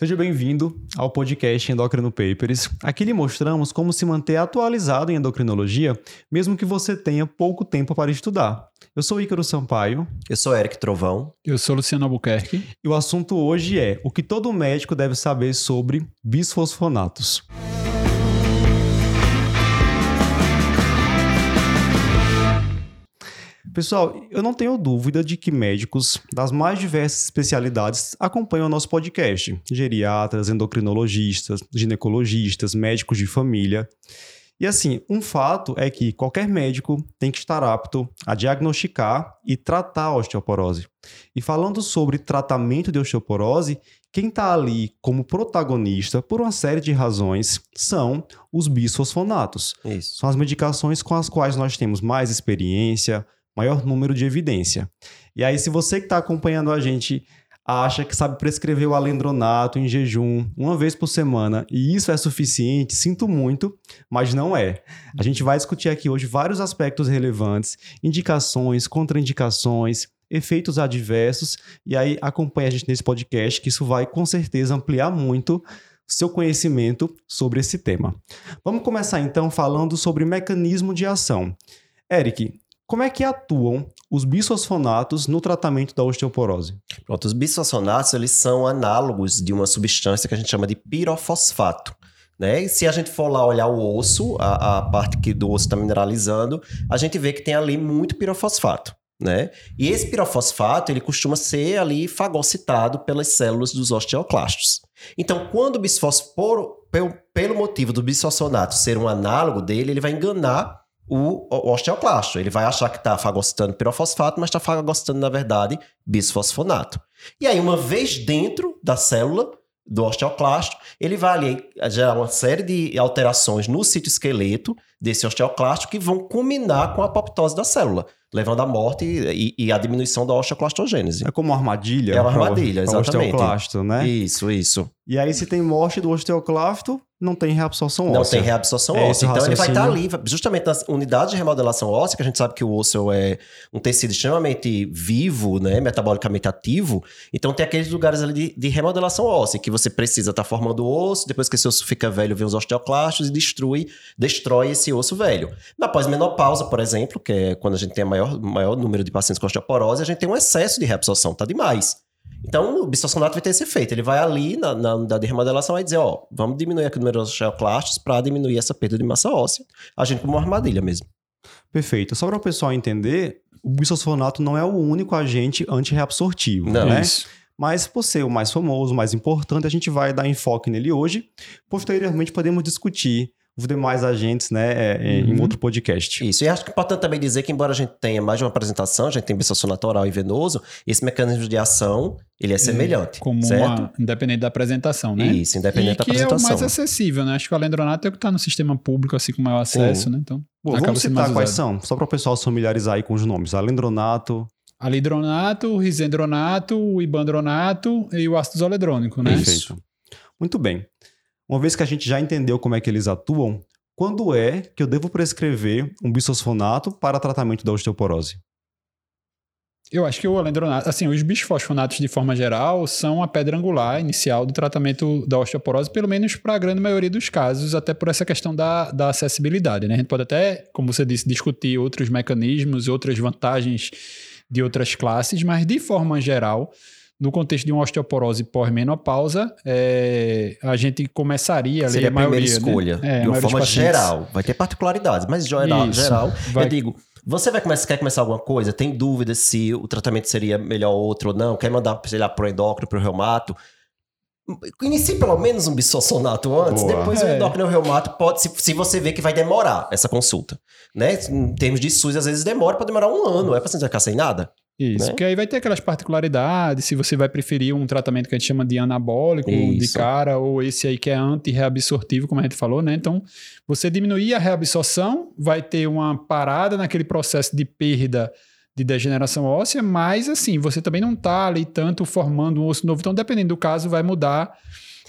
Seja bem-vindo ao podcast Endocrino Papers. Aqui lhe mostramos como se manter atualizado em endocrinologia, mesmo que você tenha pouco tempo para estudar. Eu sou Ícaro Sampaio. Eu sou Eric Trovão. Eu sou Luciano Albuquerque. E o assunto hoje é o que todo médico deve saber sobre bisfosfonatos. Pessoal, eu não tenho dúvida de que médicos das mais diversas especialidades acompanham o nosso podcast. Geriatras, endocrinologistas, ginecologistas, médicos de família. E assim, um fato é que qualquer médico tem que estar apto a diagnosticar e tratar a osteoporose. E falando sobre tratamento de osteoporose, quem está ali como protagonista, por uma série de razões, são os bisfosfonatos. Isso. São as medicações com as quais nós temos mais experiência, maior número de evidência. E aí, se você que está acompanhando a gente acha que sabe prescrever o alendronato em jejum uma vez por semana e isso é suficiente, sinto muito, mas não é. A gente vai discutir aqui hoje vários aspectos relevantes, indicações, contraindicações, efeitos adversos, e aí acompanha a gente nesse podcast que isso vai com certeza ampliar muito seu conhecimento sobre esse tema. Vamos começar então falando sobre mecanismo de ação. Eric, como é que atuam os bisfosfonatos no tratamento da osteoporose? Pronto, os bisfosfonatos eles são análogos de uma substância que a gente chama de pirofosfato. Né? Se a gente for lá olhar o osso, a, a parte que do osso está mineralizando, a gente vê que tem ali muito pirofosfato. Né? E esse pirofosfato ele costuma ser ali fagocitado pelas células dos osteoclastos. Então, quando o bisfosforo, pelo, pelo motivo do bisfosfonato ser um análogo dele, ele vai enganar o, o osteoclasto. Ele vai achar que está fagocitando pirofosfato, mas está fagocitando, na verdade, bisfosfonato. E aí, uma vez dentro da célula do osteoclasto, ele vai ali gerar uma série de alterações no citoesqueleto desse osteoclasto que vão culminar com a apoptose da célula levando à morte e, e à diminuição da osteoclastogênese. É como uma armadilha? É uma armadilha, pra, exatamente. Osteoclasto, né? Isso, isso. E aí, se tem morte do osteoclasto, não tem reabsorção óssea. Não tem reabsorção é óssea. Então, ele vai estar ali, justamente nas unidades de remodelação óssea, que a gente sabe que o osso é um tecido extremamente vivo, né, metabolicamente ativo. Então, tem aqueles lugares ali de, de remodelação óssea, que você precisa estar tá formando o osso, depois que esse osso fica velho, vem os osteoclastos e destrui, destrói esse osso velho. Na pós-menopausa, por exemplo, que é quando a gente tem maior, maior número de pacientes com osteoporose, a gente tem um excesso de reabsorção, tá demais. Então, o bisfosfonato vai ter esse efeito. Ele vai ali na, na unidade de remodelação e dizer, ó, vamos diminuir aqui o número de osteoclastos para diminuir essa perda de massa óssea, agindo como uma armadilha mesmo. Perfeito. Só para o pessoal entender, o bisfosfonato não é o único agente antirreabsortivo, não, né? Isso. Mas por ser o mais famoso, o mais importante, a gente vai dar enfoque nele hoje. Posteriormente, podemos discutir os demais agentes, né, é, é, uhum. em outro podcast. Isso, e acho que é importante também dizer que, embora a gente tenha mais de uma apresentação, a gente tem bisossonato oral e venoso, esse mecanismo de ação, ele é semelhante, Como certo? Uma, independente da apresentação, né? Isso, independente e da apresentação. que é o mais acessível, né? Acho que o alendronato é o que está no sistema público, assim, com maior acesso, Sim. né? Então, Bom, vamos citar quais são, só para o pessoal se familiarizar aí com os nomes. Alendronato, alidronato, risendronato, o ibandronato e o ácido zoledrônico, né? Perfeito. Muito bem. Uma vez que a gente já entendeu como é que eles atuam, quando é que eu devo prescrever um bisfosfonato para tratamento da osteoporose? Eu acho que o alendronato, assim, os bisfosfonatos de forma geral são a pedra angular inicial do tratamento da osteoporose, pelo menos para a grande maioria dos casos, até por essa questão da, da acessibilidade, né? A gente pode até, como você disse, discutir outros mecanismos, outras vantagens de outras classes, mas de forma geral, no contexto de uma osteoporose pós-menopausa, é, a gente começaria ali Seria a, maioria, primeira né? escolha, né? é, de uma forma geral. Vai ter particularidades, mas geral, Isso, geral vai... eu digo, você vai começar, quer começar alguma coisa? Tem dúvida se o tratamento seria melhor ou outro ou não? Quer mandar, sei lá, pro endócrino, pro reumato? Inicie pelo menos um bisossonato antes, Boa. depois é. o endócrino e o reumato pode, se, se você vê que vai demorar essa consulta. Né? Em termos de SUS, às vezes demora, pode demorar um ano. É paciente vai ficar sem nada? Isso, né? porque aí vai ter aquelas particularidades, se você vai preferir um tratamento que a gente chama de anabólico Isso. de cara, ou esse aí que é anti-reabsortivo, como a gente falou, né? Então, você diminuir a reabsorção, vai ter uma parada naquele processo de perda de degeneração óssea, mas assim, você também não está ali tanto formando um osso novo, então dependendo do caso, vai mudar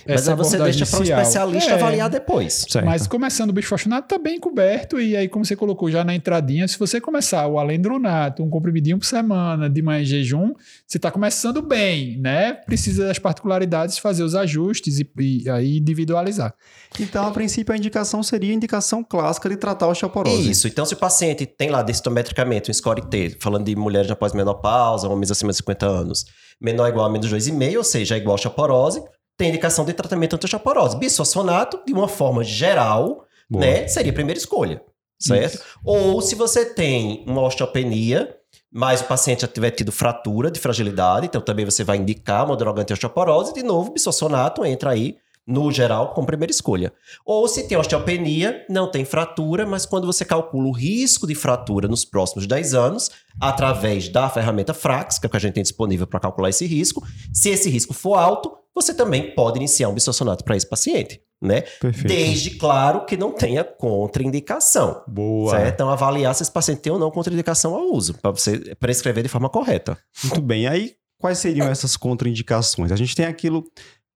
Mas aí você deixa para um especialista É, avaliar depois. Certo. Mas começando o bicho fortunado tá bem coberto e aí como você colocou já na entradinha, se você começar o alendronato, um comprimidinho por semana, de manhã em jejum, você está começando bem, né? Precisa das particularidades, fazer os ajustes e, e aí individualizar. Então, a princípio, a indicação seria a indicação clássica de tratar a osteoporose. Isso. Então, se o paciente tem lá densitometricamente um score T, falando de mulheres após menopausa, homens acima de 50 anos, menor ou igual a menos 2,5, ou seja, é igual a osteoporose, tem indicação de tratamento anti-osteoporose. Bisfosfonato, de uma forma geral, Boa. né, seria a primeira escolha, certo? Ou se você tem uma osteopenia, mas o paciente já tiver tido fratura de fragilidade, então também você vai indicar uma droga anti-osteoporose, de novo, bisfosfonato entra aí no geral, como primeira escolha. Ou se tem osteopenia, não tem fratura, mas quando você calcula o risco de fratura nos próximos 10 anos, através da ferramenta Frax, que é o que a gente tem disponível para calcular esse risco, se esse risco for alto, você também pode iniciar um bisfosfonato para esse paciente, né? Perfeito. Desde, claro, que não tenha contraindicação. Boa. Certo? Então, avaliar se esse paciente tem ou não contraindicação ao uso, para você prescrever de forma correta. Muito bem. Aí, quais seriam essas contraindicações? A gente tem aquilo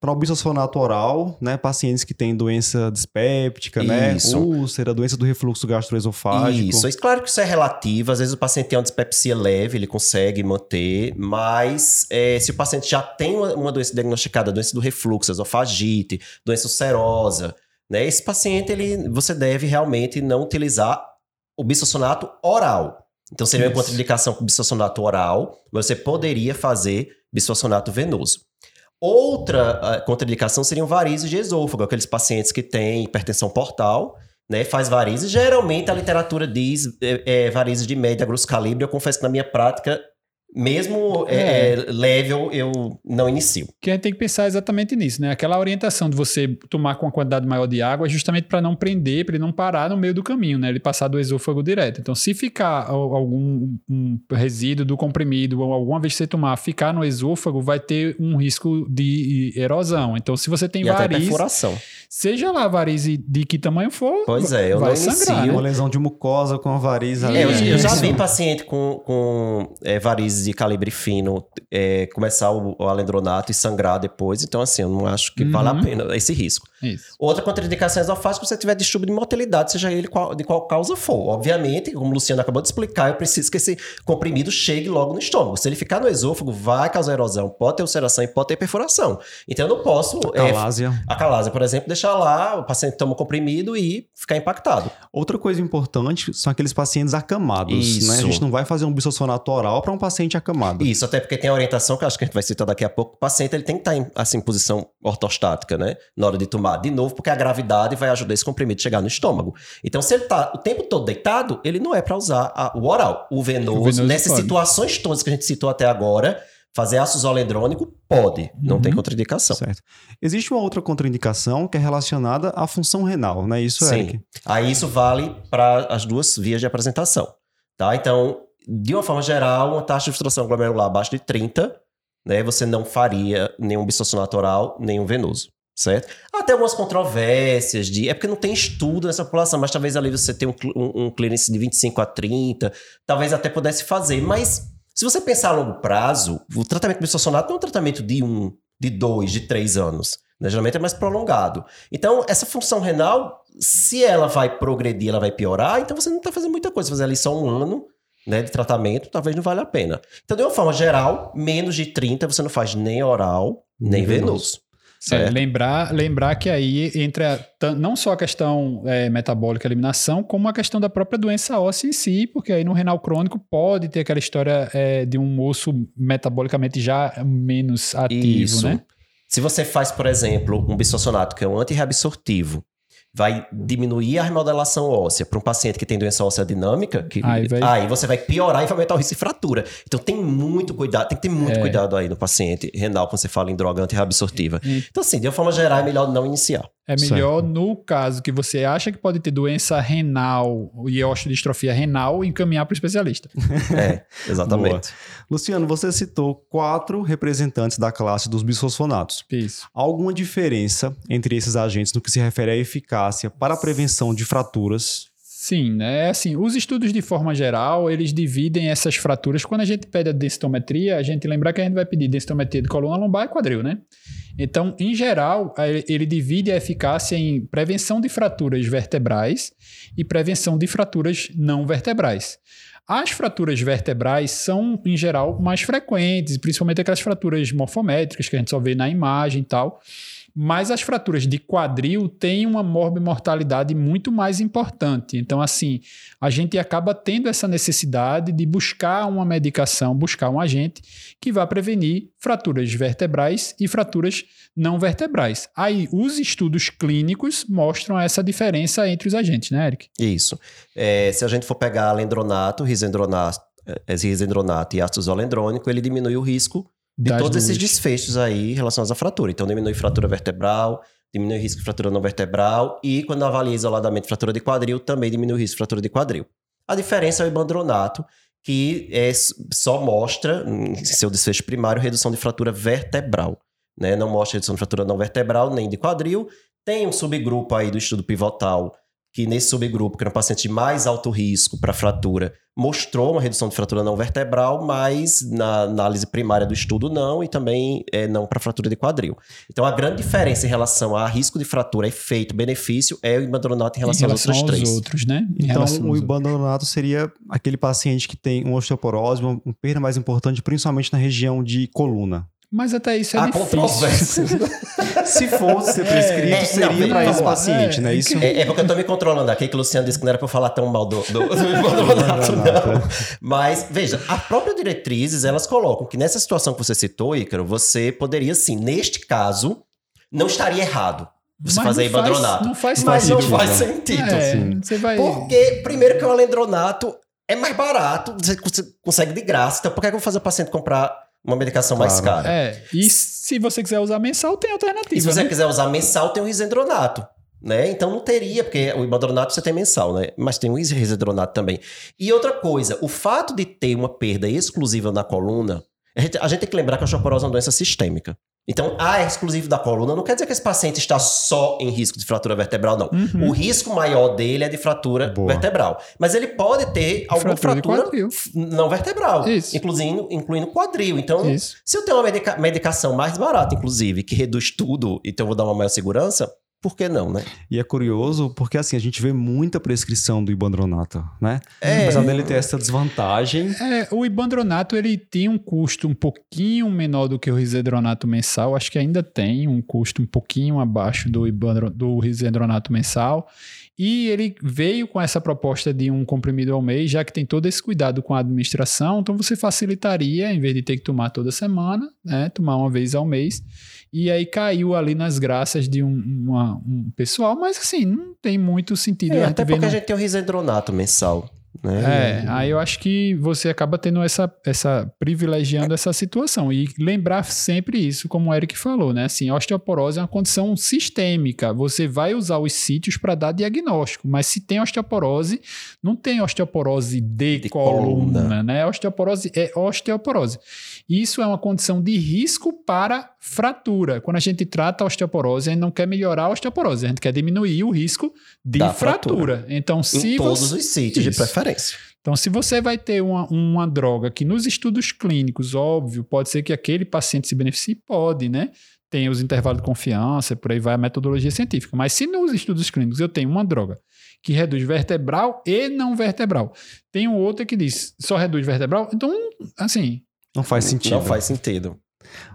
para o bisfosfonato oral, né? Pacientes que têm doença dispéptica, né? Isso. Úlcera, doença do refluxo gastroesofágico. Isso, Isso, claro que isso é relativo. Às vezes o paciente tem uma dispepsia leve, ele consegue manter, mas é, se o paciente já tem uma, uma doença diagnosticada, doença do refluxo, esofagite, doença ulcerosa, né? Esse paciente, ele, você deve realmente não utilizar o bisfosfonato oral. Então seria uma Isso. contraindicação com bisfosfonato oral, mas você poderia fazer bisfosfonato venoso. Outra ah, contraindicação seriam varizes de esôfago, aqueles pacientes que têm hipertensão portal, né, faz varizes. Geralmente a literatura diz é, é, varizes de média grosso calibre. Eu confesso que na minha prática, mesmo é, é, leve, eu, eu não inicio. Que a gente tem que pensar exatamente nisso, né? Aquela orientação de você tomar com uma quantidade maior de água é justamente para não prender, para ele não parar no meio do caminho, né? Ele passar do esôfago direto. Então, se ficar al- algum um resíduo do comprimido ou alguma vez que você tomar, ficar no esôfago, vai ter um risco de erosão. Então, se você tem E até variz, perfuração. Seja lá varize de que tamanho for, Pois é, eu vai não sangrar, inicio. Uma né? lesão de mucosa com a variz ali. É, eu, eu já vi paciente com, com é, varizes de calibre fino é, começar o, o alendronato e sangrar depois. Então, assim, eu não acho que vale a Uhum. pena esse risco. Isso. Outra contraindicação esofágica, se você tiver distúrbio de motilidade, seja ele qual- de qual causa for. Obviamente, como o Luciano acabou de explicar, eu preciso que esse comprimido chegue logo no estômago. Se ele ficar no esôfago, vai causar erosão, pode ter ulceração e pode ter perfuração. Então, eu não posso... é, Calásia. a calásia, por exemplo, deixar lá, o paciente toma o comprimido e ficar impactado. Outra coisa importante são aqueles pacientes acamados, Isso. né? A gente não vai fazer um bisfosfonato oral para um paciente acamado. Isso, até porque tem a orientação que eu acho que a gente vai citar daqui a pouco. O paciente ele tem que estar em assim, posição ortostática, né? Na hora de tomar. De novo, porque a gravidade vai ajudar esse comprimido a chegar no estômago. Então, se ele tá o tempo todo deitado, ele não é para usar a- o oral. O venoso, O venoso nessas pode. situações todas que a gente citou até agora, fazer ácido zolendrônico pode. Não Uhum. tem contraindicação. Certo. Existe uma outra contraindicação que é relacionada à função renal, não é isso, Sim. Eric? Aí isso vale para as duas vias de apresentação. Tá? Então, de uma forma geral, uma taxa de filtração glomerular abaixo de 30, né, você não faria nenhum bisfosfonato oral, nenhum venoso. Certo? Até algumas controvérsias de. É porque não tem estudo nessa população, mas talvez ali você tenha um, um, um clearance de 25 a 30, talvez até pudesse fazer. Mas se você pensar a longo prazo, o tratamento bisfosfonato não é um tratamento de um, de dois, de três anos. né? Geralmente é mais prolongado. Então, essa função renal, se ela vai progredir, ela vai piorar, então você não está fazendo muita coisa. Fazer ali só um ano né, de tratamento, talvez não valha a pena. Então, de uma forma geral, menos de 30 você não faz nem oral, nem Nem venoso. venoso. É, lembrar, lembrar que aí entra não só a questão é, metabólica, eliminação, como a questão da própria doença óssea em si, porque aí no renal crônico pode ter aquela história é, de um osso metabolicamente já menos ativo, Isso. né? Se você faz, por exemplo, um bisfosfonato, que é um antirreabsortivo, vai diminuir a remodelação óssea para um paciente que tem doença óssea dinâmica, que, Aí vai- aí você vai piorar e vai aumentar o risco de fratura. Então tem muito cuidado, tem que ter muito É. cuidado aí no paciente renal quando você fala em droga antirreabsortiva. Então, assim, de uma forma geral, é melhor não iniciar. É melhor no caso que você acha que pode ter doença renal e osteodistrofia renal, encaminhar para o especialista. É, exatamente. Luciano, você citou quatro representantes da classe dos bisfosfonatos. Isso. Há alguma diferença entre esses agentes no que se refere à eficácia para a prevenção de fraturas? Sim, né? Assim, os estudos de forma geral, eles dividem essas fraturas. Quando a gente pede a densitometria, a gente lembra que a gente vai pedir densitometria de coluna lombar e quadril, né? Então, em geral, ele divide a eficácia em prevenção de fraturas vertebrais e prevenção de fraturas não vertebrais. As fraturas vertebrais são, em geral, mais frequentes, principalmente aquelas fraturas morfométricas que a gente só vê na imagem e tal. Mas as fraturas de quadril têm uma morbimortalidade muito mais importante. Então, assim, a gente acaba tendo essa necessidade de buscar uma medicação, buscar um agente que vá prevenir fraturas vertebrais e fraturas não vertebrais. Aí, os estudos clínicos mostram essa diferença entre os agentes, né, Eric? Isso. É, se a gente for pegar alendronato, risendronato, é, risendronato e ácido zolendrônico, ele diminui o risco de todos duas. esses desfechos aí relacionados à fratura. Então, diminui fratura vertebral, diminui o risco de fratura não vertebral e, quando avalia isoladamente fratura de quadril, também diminui o risco de fratura de quadril. A diferença é o ibandronato, que é, só mostra, em seu desfecho primário, redução de fratura vertebral. Né? Não mostra redução de fratura não vertebral nem de quadril. Tem um subgrupo aí do estudo pivotal que nesse subgrupo, que era um paciente de mais alto risco para fratura, mostrou uma redução de fratura não vertebral, mas na análise primária do estudo não, e também é, não para fratura de quadril. Então a grande diferença em relação a risco de fratura, efeito, benefício, é o ibandronato em relação, em relação aos outros três. outros, né? Em então o ibandronato seria aquele paciente que tem uma osteoporose, uma perda mais importante, principalmente na região de coluna. Mas até isso é Há difícil. Se fosse ser prescrito, é, seria para esse paciente, é, né? Isso... É, é, porque eu tô me controlando aqui, que o Luciano disse que não era para falar tão mal do, do, do não. Mas, veja, a própria diretrizes, elas colocam que nessa situação que você citou, Ícaro, você poderia, sim, neste caso, não estaria errado você mas fazer ibandronato. Não faz mas sentido. Mas não faz sentido. É, você vai... Porque, primeiro que o alendronato é mais barato, você consegue de graça. Então, por que eu vou fazer o paciente comprar uma medicação claro. mais cara. É, e se você quiser usar mensal, tem alternativa. E se você né? quiser usar mensal, tem o risendronato. Né? Então não teria, porque o ibandronato você tem mensal, né? Mas tem o risendronato também. E outra coisa, o fato de ter uma perda exclusiva na coluna, a gente, a gente tem que lembrar que a osteoporose é uma doença sistêmica. Então, ah, é exclusivo da coluna. Não quer dizer que esse paciente está só em risco de fratura vertebral, não. Uhum. O risco maior dele é de fratura Boa. vertebral. Mas ele pode ter alguma fratura, fratura não vertebral, Isso. incluindo, incluindo quadril. Então, Isso. se eu tenho uma medica medicação mais barata, inclusive, que reduz tudo, então eu vou dar uma maior segurança, por que não, né? E é curioso porque assim, a gente vê muita prescrição do ibandronato, né? É. Apesar dele ter essa desvantagem. É, o ibandronato ele tem um custo um pouquinho menor do que o risedronato mensal, acho que ainda tem um custo um pouquinho abaixo do, ibandro, do risedronato mensal. E ele veio com essa proposta de um comprimido ao mês, já que tem todo esse cuidado com a administração, então você facilitaria, em vez de ter que tomar toda semana, né, tomar uma vez ao mês e aí caiu ali nas graças de um, uma, um pessoal, mas assim, não tem muito sentido. É, até porque no... a gente tem o risendronato mensal. Né? É, aí eu acho que você acaba tendo essa, essa privilegiando essa situação e lembrar sempre isso, como o Eric falou, né? Assim, osteoporose é uma condição sistêmica. Você vai usar os sítios para dar diagnóstico, mas se tem osteoporose, não tem osteoporose de, de coluna, coluna, né? Osteoporose é osteoporose. Isso é uma condição de risco para fratura. Quando a gente trata a osteoporose, a gente não quer melhorar a osteoporose, a gente quer diminuir o risco de fratura. fratura. Então, se em todos você... os sítios Isso. de preferência. Então, se você vai ter uma, uma droga que nos estudos clínicos, óbvio, pode ser que aquele paciente se beneficie, pode, né? Tem os intervalos de confiança, por aí vai a metodologia científica. Mas se nos estudos clínicos eu tenho uma droga que reduz vertebral e não vertebral, tem outra que diz só reduz vertebral, então, assim, não faz sentido. Não faz sentido.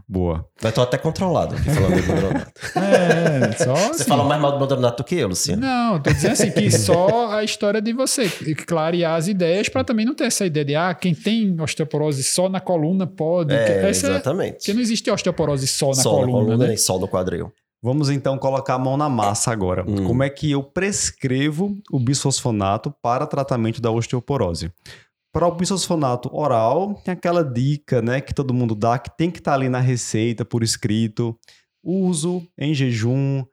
Boa. Mas tô até controlado aqui falando do Bandronato. É, só Você assim. fala mais mal do Bandronato do que eu, Luciano? Não, tô dizendo assim que só a história de você clarear as ideias para também não ter essa ideia de ah, quem tem osteoporose só na coluna pode. É, exatamente. É, porque não existe osteoporose só na só coluna. Só na coluna né? nem só no quadril. Vamos então colocar a mão na massa agora. Hum. Como é que eu prescrevo o bisfosfonato para tratamento da osteoporose? Para o bisfosfonato oral, tem aquela dica, né, que todo mundo dá, que tem que estar tá ali na receita por escrito. Uso em jejum,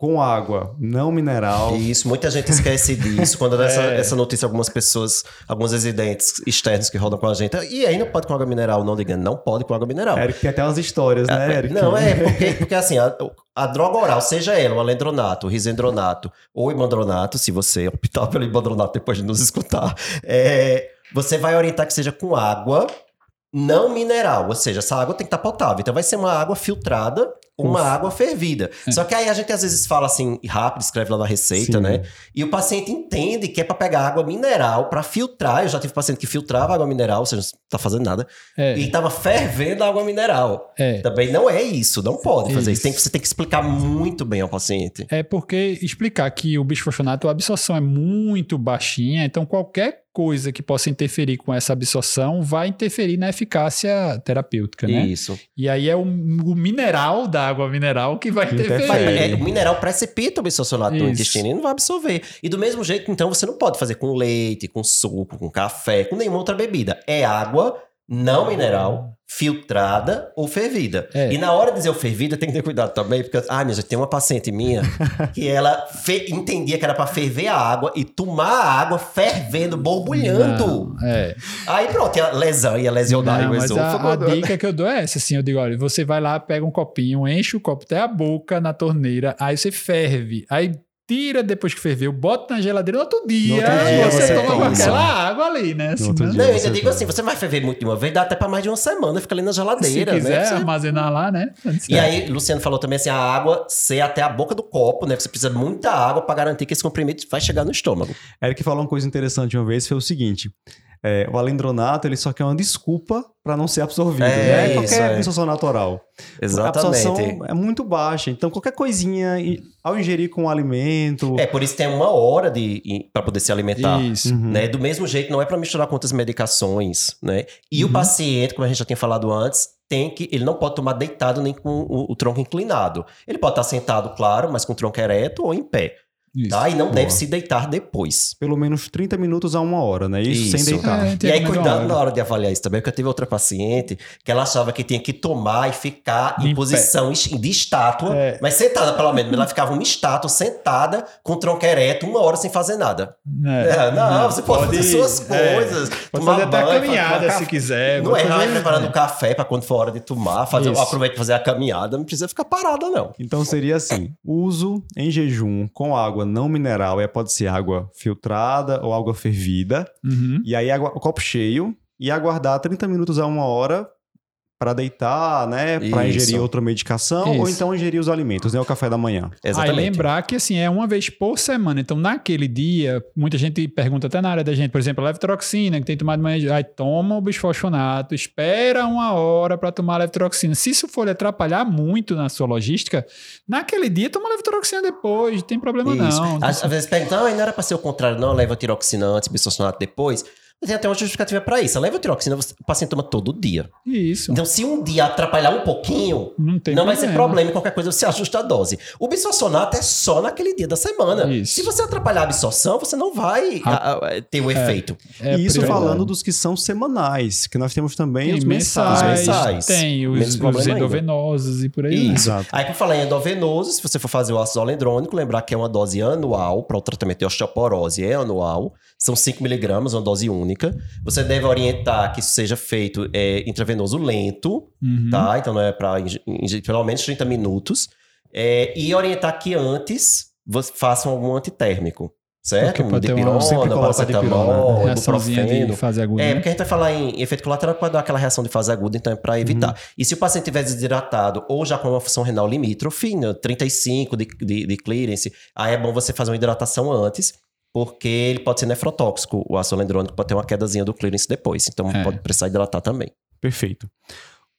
com água não mineral. Isso, muita gente esquece disso. Quando dá essa, É. essa notícia, algumas pessoas, alguns residentes externos que rodam com a gente. E aí não pode com água mineral, não diga, não pode com água mineral. Eric tem até umas histórias, né, Eric? Não, é, porque, porque assim, a, a droga oral, seja ela o alendronato, o risendronato ou o imandronato, se você optar pelo imandronato depois de nos escutar, é, você vai orientar que seja com água não mineral, ou seja, essa água tem que estar potável. Então vai ser uma água filtrada uma água fervida. Só que aí a gente às vezes fala assim rápido, escreve lá na receita, Sim. né? E o paciente entende que é para pegar água mineral, para filtrar. Eu já tive paciente que filtrava água mineral, ou seja, não tá fazendo nada, É, e tava fervendo a água mineral. é. Também não é isso, não pode fazer isso. Isso. Tem que- você tem que explicar muito bem ao paciente. É porque explicar que o bisfosfonato, a absorção é muito baixinha, então qualquer coisa que possa interferir com essa absorção vai interferir na eficácia terapêutica, né? Isso. E aí é o, o mineral da água mineral que vai interferir. É, o mineral precipita o bisfosfonato no Isso. intestino e não vai absorver. E do mesmo jeito, então, você não pode fazer com leite, com suco, com café, com nenhuma outra bebida. É água não mineral, filtrada ou fervida. É. E na hora de dizer o fervida, tem que ter cuidado também, porque, ah, minha gente, tem uma paciente minha que ela entendia que era pra ferver a água e tomar a água fervendo, borbulhando. Não, é. Aí pronto, ia lesão, ia lesionar Não, o mas a, esôfago. a dica que eu dou é essa, assim, eu digo, olha, você vai lá, pega um copinho, enche o copo até a boca na torneira, aí você ferve, aí tira depois que ferveu, bota na geladeira no outro dia, No outro dia você, você toma toma. aquela água ali, né? No outro Senão- dia. Não, eu ainda digo toma. assim, você vai ferver muito de uma vez, dá até pra mais de uma semana, fica ali na se geladeira, quiser né? Você- armazenar lá, né? E aí, Luciano falou também assim, a água ser até a boca do copo, né? Você precisa de muita água pra garantir que esse comprimido vai chegar no estômago. Eric falou uma coisa interessante uma vez, foi o seguinte. É, o alendronato, ele só quer uma desculpa para não ser absorvido, É, né? Qualquer é. absorção. A Exatamente. absorção é muito baixa, então qualquer coisinha, ao ingerir com o alimento... É, por isso tem uma hora de para poder se alimentar. Isso. Uhum. Né? Do mesmo jeito, não é para misturar com outras medicações, né? E Uhum. o paciente, como a gente já tinha falado antes, tem que ele não pode tomar deitado nem com o, o tronco inclinado. Ele pode estar sentado, claro, mas com o tronco ereto ou em pé, Isso. tá? E não Boa. deve se deitar depois. Pelo menos 30 minutos a uma hora, né? Isso, sem Isso. deitar. É, tem E aí, cuidado hora. na hora de avaliar isso também, porque eu tive outra paciente que ela achava que tinha que tomar e ficar em Em posição es- de estátua, É. mas sentada pelo menos. Ela ficava uma estátua sentada com o tronco ereto uma hora sem fazer nada. É, não, você pode, fazer suas é, coisas. Pode tomar fazer até a banho, caminhada se quiser. Não pode é, vai fazer- preparando o café pra quando for hora de tomar, fazer, aproveita pra fazer a caminhada, não precisa ficar parada, não. Então seria assim: uso em jejum com água não mineral, é, pode ser água filtrada ou água fervida, Uhum. e aí água, o copo cheio, e aguardar 30 minutos a uma hora para deitar, né? Para ingerir outra medicação, ou Isso. então ingerir os alimentos, né? O café da manhã. Exatamente. Aí lembrar que assim, é uma vez por semana. Então, naquele dia, muita gente pergunta até na área da gente, por exemplo, levotiroxina, que tem tomado de manhã, aí toma o bisfosfonato, espera uma hora para tomar a levotiroxina. Se isso for lhe atrapalhar muito na sua logística, naquele dia toma a levotiroxina depois, não tem problema Isso. não. Às, às vezes perguntam, não, não era pra ser o contrário, não, leva tiroxina antes, bisfosfonato depois. Tem até uma justificativa pra isso. A levotiroxina você- o paciente toma todo dia. Isso. Então, se um dia atrapalhar um pouquinho, não tem não vai ser problema em qualquer coisa, você ajusta a dose. O bisfosfonato é só naquele dia da semana. Isso. Se você atrapalhar a absorção, você não vai Ah. a- a- ter o efeito. É e isso falando dos que são semanais, que nós temos também Tem os mensais, mensais. mensais. tem os, os problema ainda. endovenosos e por aí. Isso. Exato. Aí, por falar em endovenoso, se você for fazer o ácido alendrônico, lembrar que é uma dose anual para o tratamento de osteoporose, é anual. São 5 miligramas, uma dose única. Você deve orientar que isso seja feito é, intravenoso lento, Uhum. tá? Então não é para pelo menos 30 minutos. É, e orientar que antes você façam algum antitérmico, certo? Porque uma- dipirona, paracetamol, dipirona, Reaçãozinha de ibuprofeno. fase aguda. É, né? porque a gente vai falar em efeito colateral pode dar aquela reação de fase aguda, então é para evitar. Uhum. E se o paciente tiver desidratado ou já com uma função renal limítrofe, né, 35 de, de, de clearance, aí é bom você fazer uma hidratação antes, porque ele pode ser nefrotóxico, o ácido alendrônico pode ter uma quedazinha do clearance depois, então É. pode precisar hidratar também. Perfeito.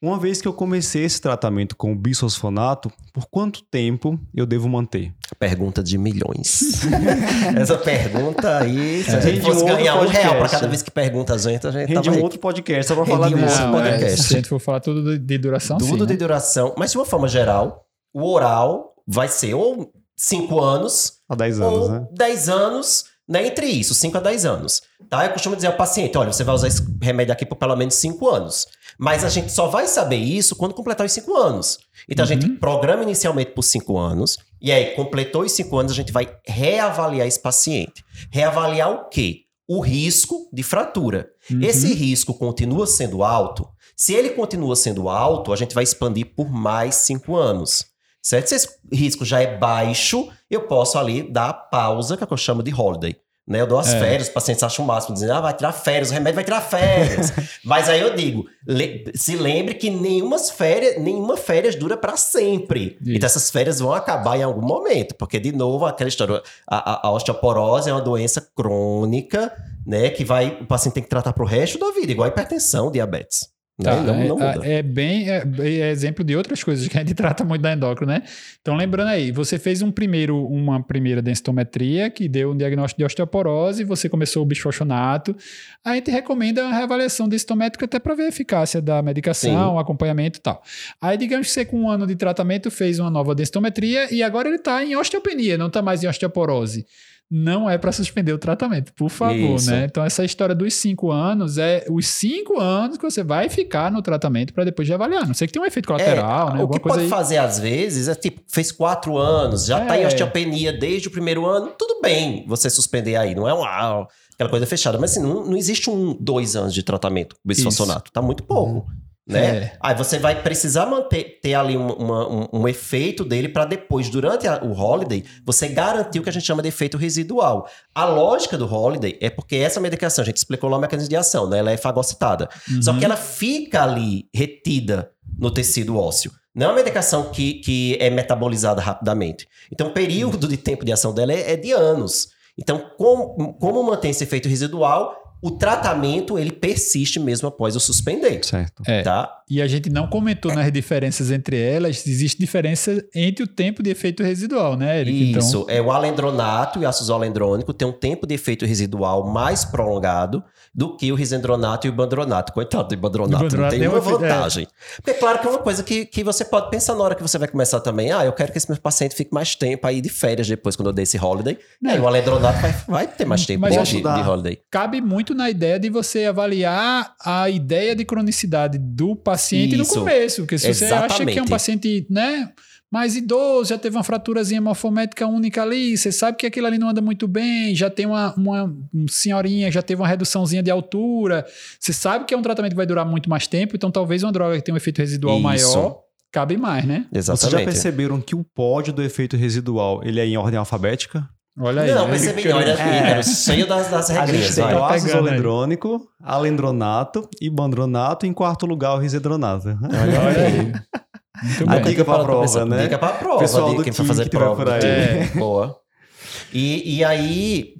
Uma vez que eu comecei esse tratamento com o bisfosfonato, por quanto tempo eu devo manter? Pergunta de milhões. Essa pergunta aí, se a É. gente Rende fosse um ganhar um real para podcast. cada vez que pergunta a gente, a gente Rende tava um outro podcast só para falar um disso. outro Não, é, podcast. se a gente for falar tudo de, de duração, Tudo sim, de né? duração, mas de uma forma geral, o oral vai ser ou 5 anos Há 10 anos, ou né? 10 anos, né? Entre isso, 5 a 10 anos. Tá? Eu costumo dizer ao paciente: olha, você vai usar esse remédio aqui por pelo menos 5 anos. Mas a gente só vai saber isso quando completar os cinco anos. Então a gente Uhum. programa inicialmente por cinco anos, e aí, completou os cinco anos, a gente vai reavaliar esse paciente. Reavaliar o quê? O risco de fratura. Uhum. Esse risco continua sendo alto? Se ele continua sendo alto, a gente vai expandir por mais cinco anos. Certo? Se esse risco já é baixo, eu posso ali dar a pausa, que é o que eu chamo de holiday. Né? Eu dou as É. férias, os pacientes acham o máximo, dizendo, ah, vai tirar férias, o remédio vai tirar férias. Mas aí eu digo, le- se lembre que nenhuma férias, nenhuma férias dura para sempre. Isso. Então essas férias vão acabar em algum momento, porque de novo aquela história, a, a- a osteoporose é uma doença crônica, né, que vai o paciente tem que tratar pro resto da vida, igual a hipertensão, diabetes. Né? Tá, não, é, não é bem é, é exemplo de outras coisas que a gente trata muito da endócrina, né? Então, lembrando aí, você fez um primeiro, uma primeira densitometria que deu um diagnóstico de osteoporose, você começou o bisfosfonato. A gente recomenda a reavaliação densitométrica até para ver a eficácia da medicação, Sim. acompanhamento e tal. Aí, digamos que você, com um ano de tratamento, fez uma nova densitometria e agora ele está em osteopenia, não está mais em osteoporose. Não é para suspender o tratamento, por favor, Isso. né? Então, essa história dos cinco anos é os cinco anos que você vai ficar no tratamento para depois de avaliar. Não sei que tem um efeito colateral, né? É, o Alguma que pode aí. fazer às vezes é tipo, fez quatro anos, já tá em É. osteopenia desde o primeiro ano, tudo bem você suspender aí, não é uma, aquela coisa fechada. Mas assim, não, não existe um, dois anos de tratamento com bisfosfonato, tá muito pouco. Né? É. Aí você vai precisar manter, ter ali um, uma- um- um efeito dele para depois, durante a- o holiday, você garantir o que a gente chama de efeito residual. A lógica do holiday é porque essa medicação, a gente explicou lá o mecanismo de ação, né? Ela é fagocitada. Só Uhum. que ela fica ali retida no tecido ósseo. Não é uma medicação que, que é metabolizada rapidamente. Então, o período de tempo de ação dela é, é de anos. Então, como, como mantém esse efeito residual, o tratamento ele persiste mesmo após o suspender. Certo. É. Tá? E a gente não comentou nas diferenças entre elas. Existe diferença entre o tempo de efeito residual, né, Eric? Isso. É o alendronato e o ácido alendrônico tem um tempo de efeito residual mais prolongado do que o risendronato e o bandronato. Coitado do bandronato, não tem tem uma um efeito- é. vantagem. Porque é claro que é uma coisa que, que você pode pensar na hora que você vai começar também. Ah, eu quero que esse meu paciente fique mais tempo aí de férias depois, quando eu der esse holiday. E aí o alendronato vai, vai ter mais tempo Mas de, de holiday. cabe muito na ideia de você avaliar a ideia de cronicidade do paciente Isso. no começo. Porque se você acha que é um Exatamente. paciente, né? Mais idoso, já teve uma fraturazinha morfométrica única ali, você sabe que aquilo ali não anda muito bem, já tem uma, uma um senhorinha, já teve uma reduçãozinha de altura, você sabe que é um tratamento que vai durar muito mais tempo, então talvez uma droga que tem um efeito residual Isso. maior cabe mais, né? Vocês já Exatamente. perceberam que o pódio do efeito residual ele é em ordem alfabética? Olha aí. Não, né? percebi não. Era É. Ícaro, cheio das, das A gente regrinhas. tem o Tá ácido alendronato e bandronato. Em quarto lugar, o risedronato. Olha aí. Muito A bem. dica pra Parado pra prova, pensar. né? Dica pra prova. Pessoal dica do quem vai fazer prova. por aí. É, boa. E, e aí...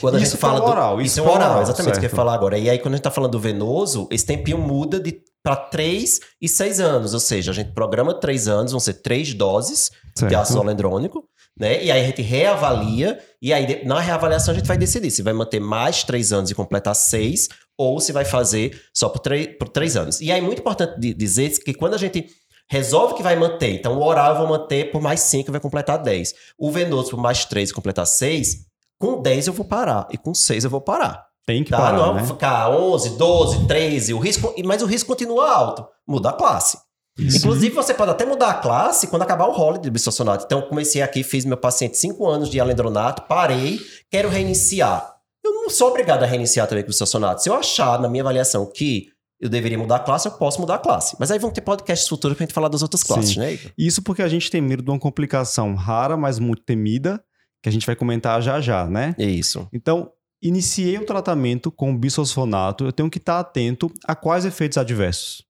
Quando a Isso gente fala do oral, isso isso é oral, oral, exatamente isso que eu ia certo. falar agora. E aí, quando a gente tá falando do venoso, esse tempinho muda de para 3 e 6 anos. Ou seja, a gente programa 3 anos, vão ser 3 doses de ácido alendrônico, né? E aí a gente reavalia, e aí na reavaliação a gente vai decidir se vai manter mais 3 anos e completar 6, ou se vai fazer só por 3, por três anos. E aí, muito importante di- dizer que quando a gente resolve que vai manter, então o oral eu vou manter por mais 5 e vai completar 10. O venoso por mais 3 e completar 6, com 10 eu vou parar, e com 6 eu vou parar. Tem que Tá? parar, não né? vai ficar 11, 12, 13, o risco, mas o risco continua alto. Muda a classe. Isso. Inclusive, você pode até mudar a classe quando acabar o holiday de bisfosfonato. Então, comecei aqui, fiz meu paciente 5 anos de alendronato, parei, quero reiniciar. Eu não sou obrigado a reiniciar também com bisfosfonato. Se eu achar, na minha avaliação, que eu deveria mudar a classe, eu posso mudar a classe. Mas aí vão ter podcasts futuros pra gente falar das outras classes, Sim. né, Igor? Isso porque a gente tem medo de uma complicação rara, mas muito temida, que a gente vai comentar já já, né? Isso. Então, iniciei o tratamento com bisfosfonato, eu tenho que estar atento a quais efeitos adversos.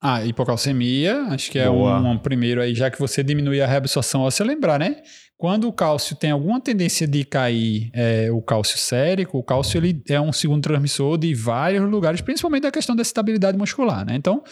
Ah, hipocalcemia, acho que é Boa. um, um primeiro aí, já que você diminui a reabsorção óssea, lembrar, né? Quando o cálcio tem alguma tendência de cair, é, o cálcio sérico, o cálcio ele é um segundo transmissor de vários lugares, principalmente da questão da estabilidade muscular, né? Então,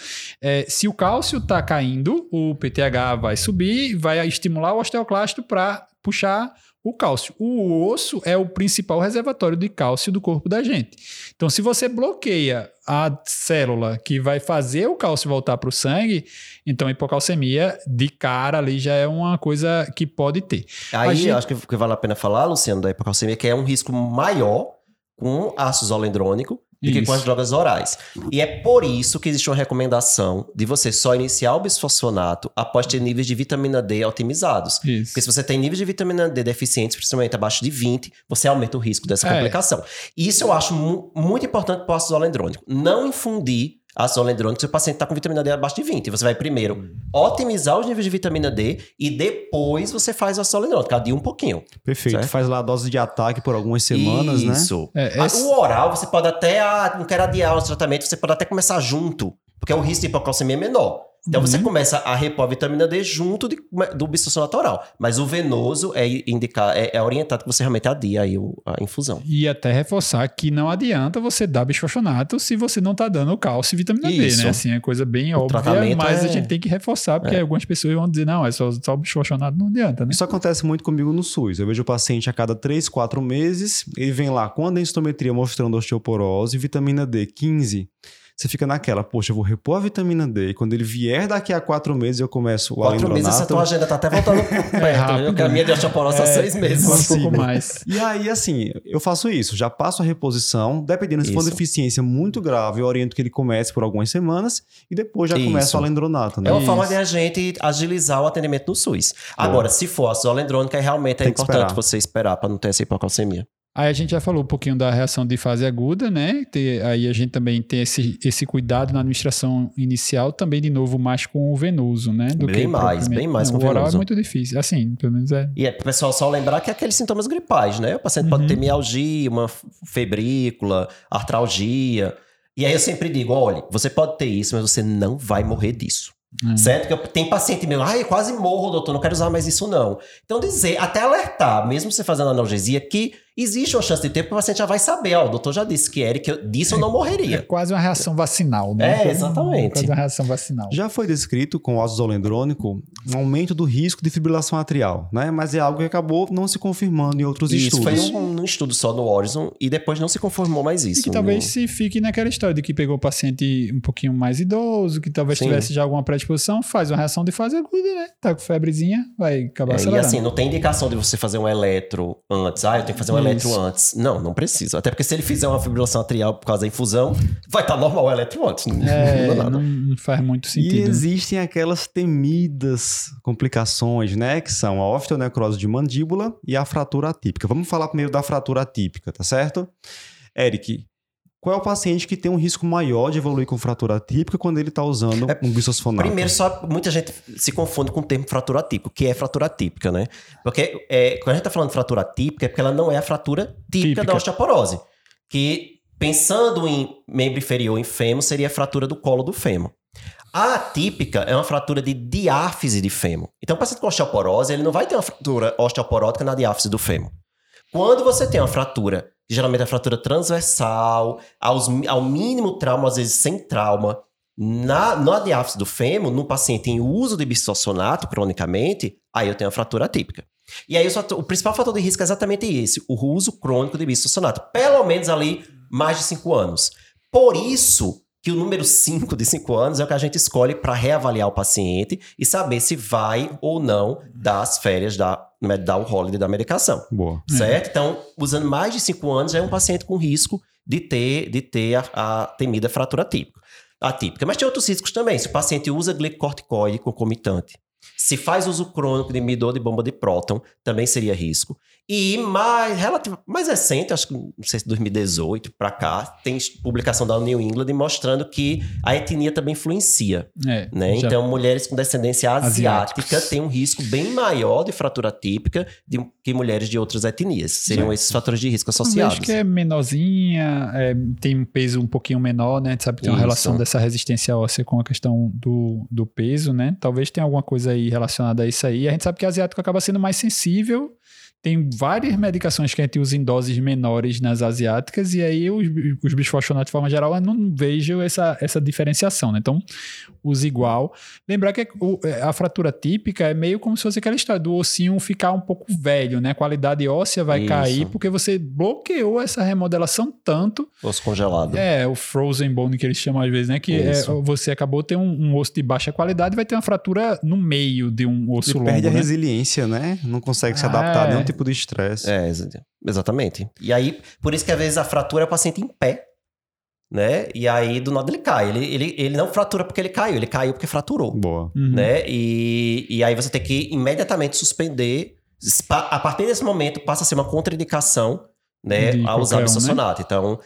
é, se o cálcio está caindo, o PTH vai subir, vai estimular o osteoclasto para puxar o cálcio. O osso é o principal reservatório de cálcio do corpo da gente. Então, se você bloqueia a célula que vai fazer o cálcio voltar para o sangue, então hipocalcemia de cara ali já é uma coisa que pode ter. Aí, gente- acho que, que vale a pena falar, Luciano, da hipocalcemia, que é um risco maior com ácido zolendrônico do que com as drogas orais. E é por isso que existe uma recomendação de você só iniciar o bisfosfonato após ter níveis de vitamina D otimizados. Isso. Porque se você tem níveis de vitamina D deficientes, principalmente abaixo de 20, você aumenta o risco dessa É. complicação. Isso eu acho mu- muito importante para o ácido zoledrônico. Não infundir zoledrônico se o paciente está com vitamina D abaixo de 20. Você vai primeiro otimizar os níveis de vitamina D e depois você faz o ácido zoledrônico. Adia um pouquinho. Perfeito. Certo. Faz lá a dose de ataque por algumas semanas, né? Isso. É, esse- O oral, você pode até, ah, não quero adiar o tratamento, você pode até começar junto, porque o risco de hipocalcemia é menor. Então Uhum. você começa a repor a vitamina D junto de- do bisfosfonato oral. Mas o venoso é indicar, é, é orientado que você realmente adie aí o- a infusão. E até reforçar que não adianta você dar bisfosfonato se você não tá dando cálcio e vitamina D, Isso. né? Assim, é coisa bem óbvia, tratamento mas a é- gente tem que reforçar, porque algumas pessoas vão dizer, não, é só, só o bisfosfonato, não adianta, né? Isso acontece muito comigo no SUS. Eu vejo o paciente a cada 3, 4 meses, ele vem lá com a densitometria mostrando osteoporose, vitamina D 15. Você fica naquela, poxa, eu vou repor a vitamina D. E quando ele vier daqui a 4 meses, eu começo o Quatro meses, essa tua agenda tá até voltando perto. rápido? Que a minha de osteoporose há seis meses. Um pouco mais. E aí, assim, eu faço isso, já passo a reposição, dependendo se for Isso. deficiência muito grave, eu oriento que ele comece por algumas semanas e depois já Isso. começa o alendronato, né? É uma Isso. forma de a gente agilizar o atendimento no SUS. Agora, se for ácido zoledrônico, é realmente é Tem que importante esperar. você esperar para não ter essa hipocalcemia. Aí a gente já falou um pouquinho da reação de fase aguda, né? Ter- aí a gente também tem esse, esse cuidado na administração inicial, também, de novo, mais com o venoso, né? Do Bem mais, bem mais Não, com o O oral venoso. é muito difícil. Assim, pelo menos é. E é pessoal só lembrar que é aqueles sintomas gripais, né? O paciente pode Uhum. ter mialgia, uma febrícula, artralgia. E aí eu sempre digo, olha, você pode ter isso, mas você não vai morrer disso. Hum. Certo? Que tem paciente meu, ai, quase morro, doutor, não quero usar mais isso não. Então dizer, até alertar, mesmo você fazendo analgesia, que existe uma chance de ter, porque o paciente já vai saber, ó, o doutor já disse que Eric, eu- disso eu não É morreria. quase uma reação vacinal, né? É, exatamente. Quase uma reação vacinal. Já foi descrito com o ácido zolendrônico um aumento do risco de fibrilação atrial, né? Mas é algo que acabou não se confirmando em outros Isso foi estudos. num, num estudo só no Horizon e depois não se conformou mais E isso. que talvez No- se fique naquela história de que pegou o paciente um pouquinho mais idoso, que talvez Sim. tivesse já alguma predisposição, faz uma reação de fase aguda, né? Tá com febrezinha, vai acabar É, e assim, não tem indicação de você fazer um eletro antes. Ah, eu tenho que fazer um Isso. eletro antes. Não, não precisa. Até porque se ele fizer uma fibrilação atrial por causa da infusão, vai estar normal o eletro antes. Não, É, não não, faz muito E sentido. né? existem aquelas temidas complicações, né? Que são a osteonecrose de mandíbula e a fratura atípica. Vamos falar primeiro da fratura atípica, tá certo? Eric, qual é o paciente que tem um risco maior de evoluir com fratura atípica quando ele está usando É, um bisfosfonato? Primeiro, só muita gente se confunde com o termo fratura atípica. Que é fratura atípica, né? Porque é, quando a gente tá falando de fratura atípica, é porque ela não é a fratura típica, Típica. da osteoporose. Que, pensando em membro inferior em fêmur, seria a fratura do colo do fêmur. A atípica é uma fratura de diáfise de fêmur. Então, o paciente com osteoporose, ele não vai ter uma fratura osteoporótica na diáfise do fêmur. Quando você tem uma fratura, geralmente é a fratura transversal, aos, ao mínimo trauma, às vezes sem trauma, na, na diáfise do fêmur, no paciente em uso de bisfosfonato cronicamente, aí eu tenho a fratura atípica. E aí o, o principal fator de risco é exatamente esse, o uso crônico de bisfosfonato. Pelo menos ali mais de 5 anos. Por isso que o número 5 de 5 anos é o que a gente escolhe para reavaliar o paciente e saber se vai ou não dar as férias, da, dar o holiday da medicação. Boa. Certo? Então, usando mais de 5 anos, já é um paciente com risco de ter, de ter a, a temida fratura atípica. atípica. Mas tem outros riscos também. Se o paciente usa glicocorticoide concomitante, se faz uso crônico de midor de bomba de próton, também seria risco. E mais, relativo, mais recente, acho que não sei se 2018 para cá, tem publicação da New England mostrando que a etnia também influencia. É, Né? já- Então, mulheres com descendência asiática Asiáticos. têm um risco bem maior de fratura típica de- que mulheres de outras etnias. Seriam esses fatores de risco Acho associados. que é menorzinha, é, tem um peso um pouquinho menor, né? Sabe, tem uma Isso. relação dessa resistência óssea com a questão do, do peso, né? Talvez tenha alguma coisa aí relacionada a isso aí. A gente sabe que o asiático acaba sendo mais sensível. Tem várias medicações que a gente usa em doses menores nas asiáticas, e aí os, os bisfosfonatos, de forma geral, eu não vejo essa, essa diferenciação, né? Então, usa igual. Lembrar que a fratura típica é meio como se fosse aquela história do ossinho ficar um pouco velho, né? A qualidade óssea vai Isso. cair porque você bloqueou essa remodelação tanto. Osso congelado. É, o frozen bone que eles chamam às vezes, né? Que é, você acabou de ter um, um osso de baixa qualidade e vai ter uma fratura no meio de um osso Ele longo, perde a né? resiliência, né? Não consegue se Ah, adaptar a nenhum é. Tipo de estresse. É, exa- exatamente. E aí, por isso que às vezes a fratura é o paciente em pé. né? E aí, do nada, ele cai. Ele, ele, ele não fratura porque ele caiu, ele caiu porque fraturou, Boa. Uhum. né? E, e aí você tem que imediatamente suspender. A partir desse momento, passa a ser uma contraindicação, né? De A usar um, bisossonato. Então,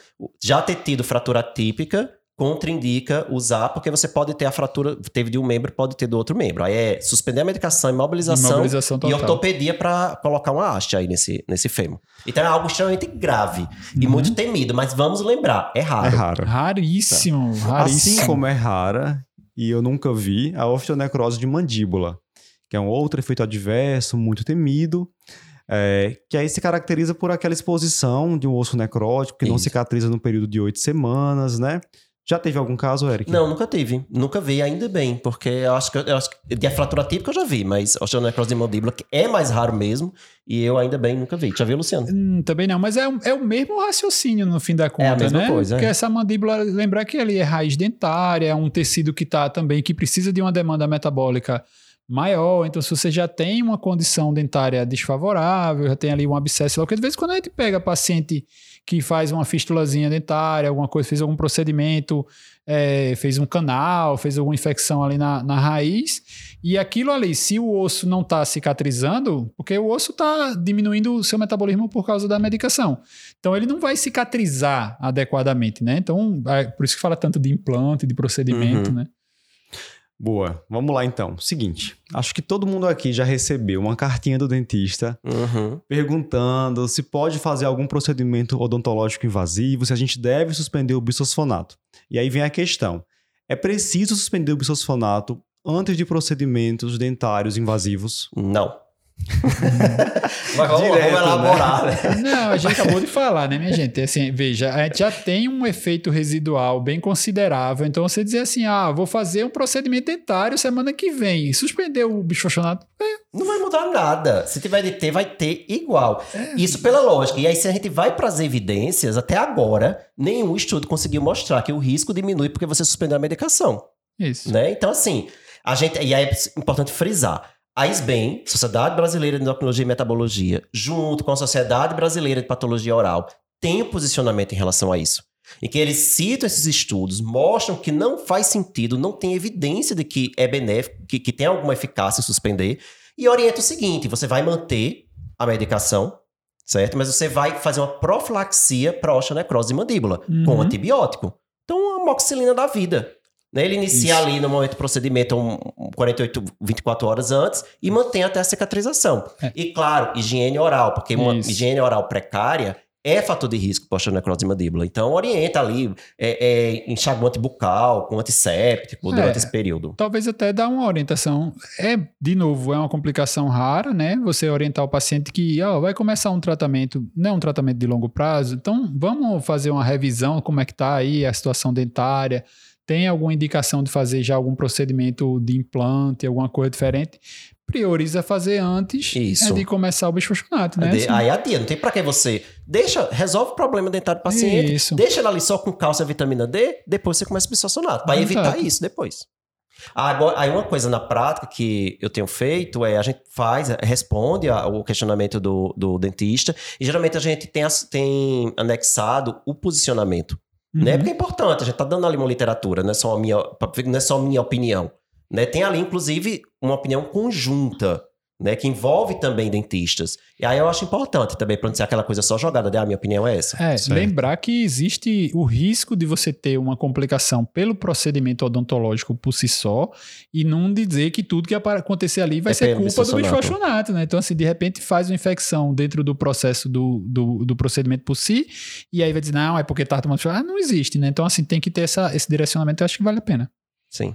já ter tido fratura típica contraindica usar, porque você pode ter a fratura, teve de um membro, pode ter do outro membro. Aí é suspender a medicação, imobilização, Imobilização e ortopedia para colocar uma haste aí nesse, nesse fêmur. Então é algo extremamente grave e Uhum. muito temido, mas vamos lembrar, é É raro. raro. Raríssimo, raríssimo. Assim como é rara, e eu nunca vi, a osteonecrose de mandíbula, que é um outro efeito adverso, muito temido, é, que aí se caracteriza por aquela exposição de um osso necrótico que não Isso. cicatriza no período de oito semanas, né? Já teve algum caso, Eric? Não, nunca tive. Nunca vi, ainda bem, porque eu acho que, eu acho que de fratura típica eu já vi, mas osteonecrose de mandíbula que é mais raro mesmo, e eu ainda bem nunca vi. Já viu, Luciano? Hum, também não, mas é, o- é o mesmo raciocínio no fim da conta, mesma né? coisa, é. Porque essa mandíbula, lembrar que ali é raiz dentária, é um tecido que tá também, que precisa de uma demanda metabólica maior. Então, se você já tem uma condição dentária desfavorável, já tem ali um abscesso, porque de vez em quando a gente pega paciente que faz uma fistulazinha dentária, alguma coisa, fez algum procedimento, é, fez um canal, fez alguma infecção ali na, na raiz, e aquilo ali, se o osso não está cicatrizando, porque o osso está diminuindo o seu metabolismo por causa da medicação. Então ele não vai cicatrizar adequadamente, né? Então, é por isso que fala tanto de implante, de procedimento, Uhum. né? Boa. Vamos lá então. Seguinte, acho que todo mundo aqui já recebeu uma cartinha do dentista Uhum. perguntando se pode fazer algum procedimento odontológico invasivo, se a gente deve suspender o bisfosfonato. E aí vem a questão: é preciso suspender o bisfosfonato antes de procedimentos dentários invasivos? Não. Mas vamos, Direto, vamos elaborar, né? Não, a gente acabou de falar, né, minha gente? Assim, veja, a gente já tem um efeito residual bem considerável. Então, você dizer assim, ah, vou fazer um procedimento dentário semana que vem e suspender o bichochonato, Não vai mudar nada. Se tiver de ter, vai ter igual. Isso pela lógica. E aí, se a gente vai para as evidências, até agora, nenhum estudo conseguiu mostrar que o risco diminui porque você suspendeu a medicação. isso. Né? Então, assim, a gente. E aí é importante frisar. A SBEM, Sociedade Brasileira de Endocrinologia e Metabologia, junto com a Sociedade Brasileira de Patologia Oral, tem um posicionamento em relação a isso. Em que eles citam esses estudos, mostram que não faz sentido, não tem evidência de que é benéfico, que, que tem alguma eficácia em suspender, e orienta o seguinte: você vai manter a medicação, certo? Mas você vai fazer uma profilaxia para osteonecrose de mandíbula Uhum. com antibiótico. Então, a moxilina da vida. Né? Ele inicia Isso. ali no momento do procedimento um, um 48, 24 horas antes e mantém até a cicatrização. É. E claro, higiene oral, porque uma Isso. higiene oral precária é fator de risco de mandíbula. Então, orienta ali é, é, enxaguante bucal, com antisséptico durante É. esse período. Talvez até dar uma orientação. É, de novo, é uma complicação rara, né? Você orientar o paciente que ó, vai começar um tratamento, não é um tratamento de longo prazo, então vamos fazer uma revisão, como é que tá aí a situação dentária. Tem alguma indicação de fazer já algum procedimento de implante, alguma coisa diferente? Prioriza fazer antes Isso. é, de começar o bichochonato, né? De- Assim, Aí adia, não tem pra que você. Deixa, resolve o problema dentário do paciente, Isso. deixa ele ali só com cálcio e vitamina D, depois você começa o bisossonato, pra Exato. evitar isso depois. Agora, aí uma coisa na prática que eu tenho feito é a gente faz, responde a- o questionamento do, do dentista e geralmente a gente tem, tem anexado o posicionamento, né? uhum. Porque é importante, a gente tá dando ali uma literatura, não é só a minha, não é só minha opinião, né? Tem ali inclusive uma opinião conjunta, né, que envolve também dentistas. E aí eu acho importante também para não ser aquela coisa só jogada de ah, minha opinião é essa. É, Certo. lembrar que existe o risco de você ter uma complicação pelo procedimento odontológico por si só e não dizer que tudo que acontecer ali vai É ser culpa do bisfosfonato, né? Então, assim, de repente faz uma infecção dentro do processo do, do, do procedimento por si e aí vai dizer, não, é porque tá tomando. Ah, não existe, né? Então, assim, tem que ter essa, esse direcionamento, eu acho que vale a pena. Sim.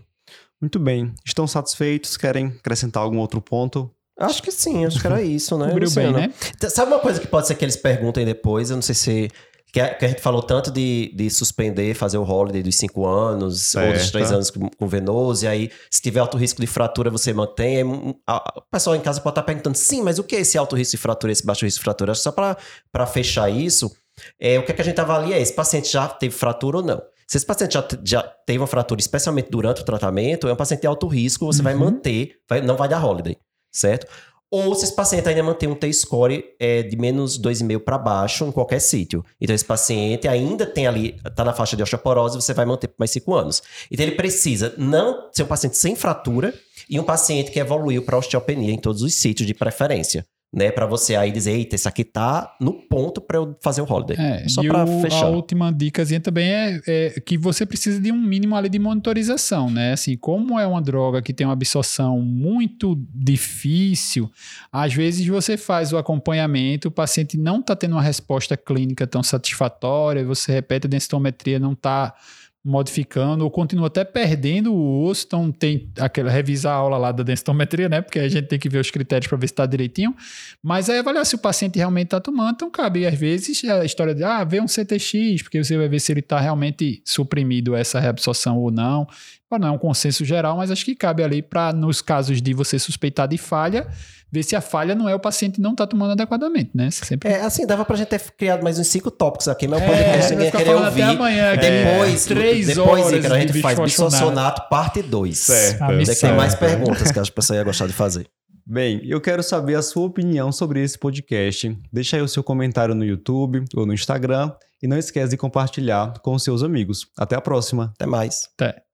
Muito bem. Estão satisfeitos? Querem acrescentar algum outro ponto? Acho que sim, acho que era isso, né? Cobriu bem, né? Sabe uma coisa que pode ser que eles perguntem depois? Eu não sei se. Que a, que a gente falou tanto de, de suspender, fazer o holiday dos cinco anos, ou dos Certo. três anos com, com venoso, e aí, se tiver alto risco de fratura, você mantém. Aí, um, a- O pessoal em casa pode estar perguntando, sim, mas o que é esse alto risco de fratura, esse baixo risco de fratura? Acho que Só para fechar isso, é, o que, é que a gente avalia é: esse paciente já teve fratura ou não? Se esse paciente já, já teve uma fratura, especialmente durante o tratamento, é um paciente de alto risco, você vai Uhum. manter, vai- não vai dar holiday, certo? ou se esse paciente ainda mantém um T-score é, de menos 2,5 para baixo em qualquer sítio. Então, esse paciente ainda tem ali, está na faixa de osteoporose, você vai manter por mais 5 anos. Então, ele precisa não ser um paciente sem fratura e um paciente que evoluiu para osteopenia em todos os sítios de preferência né? Para você aí dizer, eita, esse aqui tá no ponto para eu fazer o holiday. É, Só para fechar. A última dicasinha também é, é que você precisa de um mínimo ali de monitorização, né? Assim, como é uma droga que tem uma absorção muito difícil, às vezes você faz o acompanhamento, o paciente não está tendo uma resposta clínica tão satisfatória, você repete a densitometria, não está modificando ou continua até perdendo o osso, então tem aquela revisar a aula lá da densitometria, né? Porque a gente tem que ver os critérios para ver se está direitinho. Mas aí avaliar se o paciente realmente está tomando, então cabe às vezes a história de ah, ver um CTX, porque você vai ver se ele está realmente suprimido essa reabsorção ou não. Não é um consenso geral, mas acho que cabe ali para, nos casos de você suspeitar de falha, ver se a falha não é o paciente não está tomando adequadamente, né? Sempre É, assim, dava pra gente ter criado mais uns cinco tópicos aqui, mas o É, podcast vai ninguém falando ouvir. até amanhã aqui. Depois, Três depois horas Ícaro, a de gente faz bisfosfonato parte 2. Certo. Ah, Tem mais perguntas que acho que o pessoal ia gostar de fazer. Bem, eu quero saber a sua opinião sobre esse podcast. Deixa aí o seu comentário no YouTube ou no Instagram e não esquece de compartilhar com os seus amigos. Até a próxima. Até mais. Até.